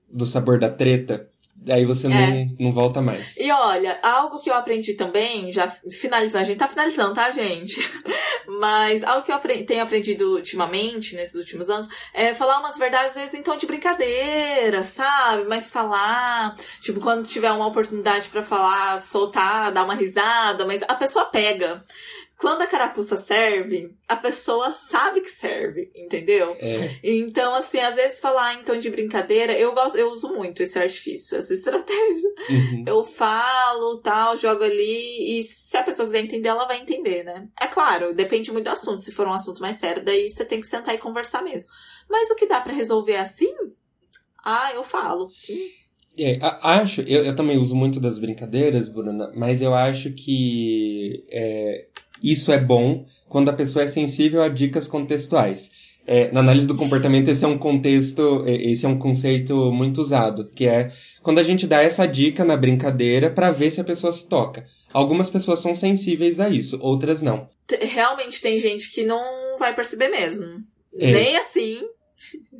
do sabor da treta, Daí você não, é. não volta mais. E olha, algo que eu aprendi também, já finalizando, a gente tá finalizando, tá, gente? [LAUGHS] Mas algo que eu aprendi, tenho aprendido ultimamente, nesses últimos anos, é falar umas verdades, às vezes, em tom de brincadeira, sabe? Mas falar, tipo, quando tiver uma oportunidade para falar, soltar, dar uma risada, mas a pessoa pega. Quando a carapuça serve, a pessoa sabe que serve, entendeu? É. Então, assim, às vezes falar em tom de brincadeira, eu gosto, eu uso muito esse artifício, essa estratégia. Uhum. Eu falo, tal, jogo ali, e se a pessoa quiser entender, ela vai entender, né? É claro, depende muito do assunto. Se for um assunto mais sério, daí você tem que sentar e conversar mesmo. Mas o que dá para resolver assim? Ah, eu falo. É, acho, eu, eu, também uso muito das brincadeiras, Bruna, mas eu acho que é, isso é bom quando a pessoa é sensível a dicas contextuais. É, na análise do comportamento, esse é um contexto, esse é um conceito muito usado, que é quando a gente dá essa dica na brincadeira para ver se a pessoa se toca. Algumas pessoas são sensíveis a isso, outras não. Realmente tem gente que não vai perceber mesmo. É. Nem assim. [LAUGHS]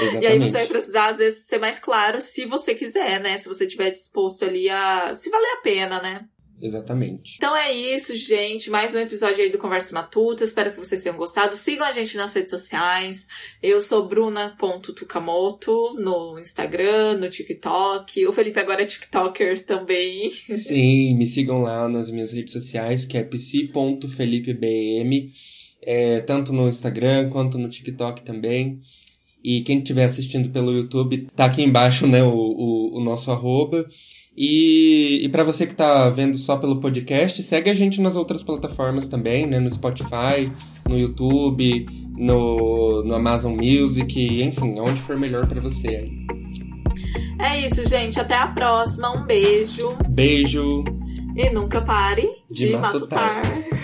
Exatamente. E aí você vai precisar, às vezes, ser mais claro se você quiser, né? Se você estiver disposto ali a. Se valer a pena, né? Exatamente. Então é isso, gente. Mais um episódio aí do Conversa Matuta. Espero que vocês tenham gostado. Sigam a gente nas redes sociais. Eu sou bruna.tukamoto no Instagram, no TikTok. O Felipe agora é TikToker também. [LAUGHS] Sim, me sigam lá nas minhas redes sociais, que é psi.felipebm. É, tanto no Instagram quanto no TikTok também. E quem estiver assistindo pelo YouTube, tá aqui embaixo, né, o, o, o nosso arroba. E, e para você que está vendo só pelo podcast, segue a gente nas outras plataformas também, né? No Spotify, no YouTube, no, no Amazon Music, enfim, onde for melhor para você aí. É isso, gente. Até a próxima. Um beijo. Beijo. E nunca pare de, de matutar. matutar.